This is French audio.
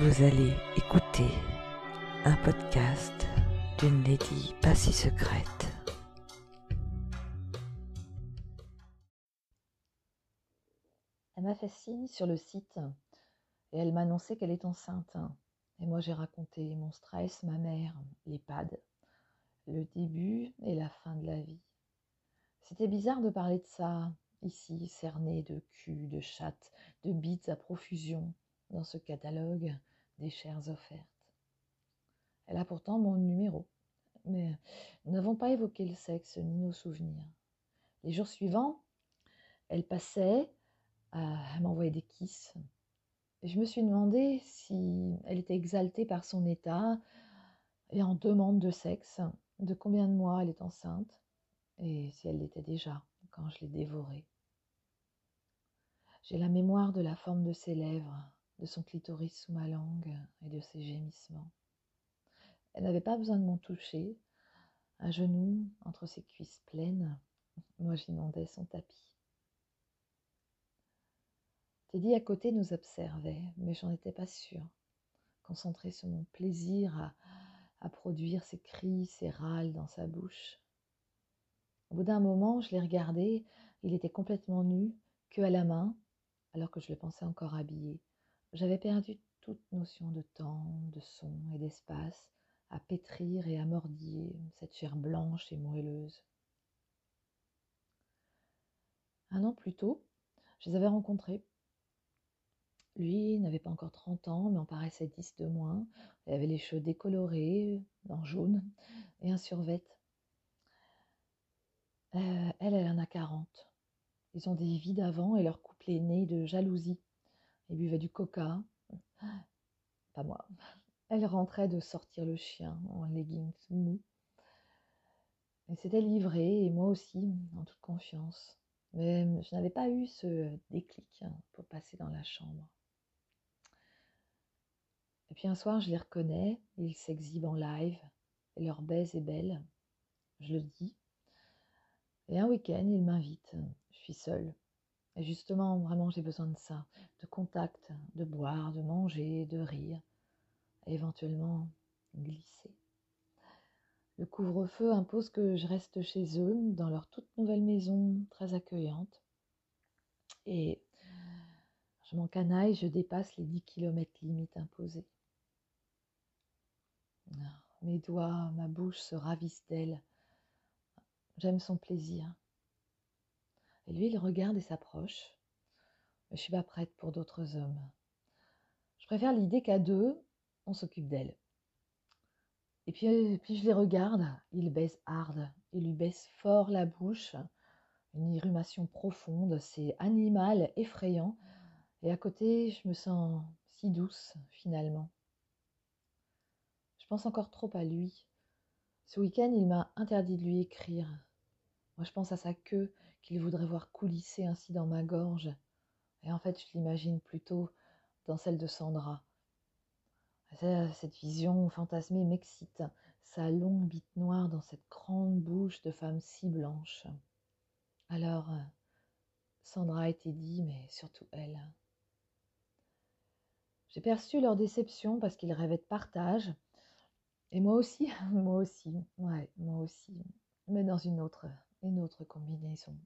Vous allez écouter un podcast d'une lady pas si secrète. Elle m'a fait signe sur le site et elle m'a annoncé qu'elle est enceinte. Et moi j'ai raconté mon stress, ma mère, l'EHPAD, le début et la fin de la vie. C'était bizarre de parler de ça ici, cerné de cul, de chatte, de bites à profusion dans ce catalogue des chères offertes. Elle a pourtant mon numéro, mais nous n'avons pas évoqué le sexe ni nos souvenirs. Les jours suivants, elle passait à m'envoyer des kisses. Je me suis demandé si elle était exaltée par son état et en demande de sexe, de combien de mois elle est enceinte, et si elle l'était déjà quand je l'ai dévorée. J'ai la mémoire de la forme de ses lèvres, de son clitoris sous ma langue et de ses gémissements. Elle n'avait pas besoin de m'en toucher. Un genou entre ses cuisses pleines, moi j'inondais son tapis. Teddy à côté nous observait, mais j'en étais pas sûre. Concentré sur mon plaisir à, à produire ses cris, ses râles dans sa bouche. Au bout d'un moment, je l'ai regardé, il était complètement nu, que à la main, alors que je le pensais encore habillé. J'avais perdu toute notion de temps, de son et d'espace, à pétrir et à mordiller cette chair blanche et moelleuse. Un an plus tôt, je les avais rencontrés. Lui n'avait pas encore 30 ans, mais en paraissait 10 de moins. Il avait les cheveux décolorés, en jaune, et un survêt. Euh, elle, elle en a 40. Ils ont des vies d'avant et leur couple est né de jalousie. Ils buvaient du coca. Pas moi. Elle rentrait de sortir le chien en leggings mou. Elle s'était livrée, et moi aussi, en toute confiance. Mais je n'avais pas eu ce déclic hein, pour passer dans la chambre. Et puis un soir, je les reconnais, ils s'exhibent en live, et leur baise est belle, je le dis. Et un week-end, ils m'invitent, je suis seule. Et justement, vraiment, j'ai besoin de ça, de contact, de boire, de manger, de rire, éventuellement glisser. Le couvre-feu impose que je reste chez eux, dans leur toute nouvelle maison, très accueillante. Et je m'encanaille, je dépasse les 10 km limite imposées. Mes doigts, ma bouche se ravissent d'elle. J'aime son plaisir. Et lui, il regarde et s'approche. Je suis pas prête pour d'autres hommes. Je préfère l'idée qu'à deux, on s'occupe d'elle. Et puis, puis je les regarde, il baisse hard, il lui baisse fort la bouche, une irrumation profonde, c'est animal, effrayant, et à côté, je me sens si douce finalement. Je pense encore trop à lui. Ce week-end, il m'a interdit de lui écrire. Moi, je pense à sa queue qu'il voudrait voir coulisser ainsi dans ma gorge. Et en fait, je l'imagine plutôt dans celle de Sandra. Cette vision fantasmée m'excite, sa longue bite noire dans cette grande bouche de femme si blanche. Alors, Sandra a été dit, mais surtout elle. J'ai perçu leur déception parce qu'ils rêvaient de partage. Et moi aussi, moi aussi, ouais, moi aussi, mais dans une autre, une autre combinaison.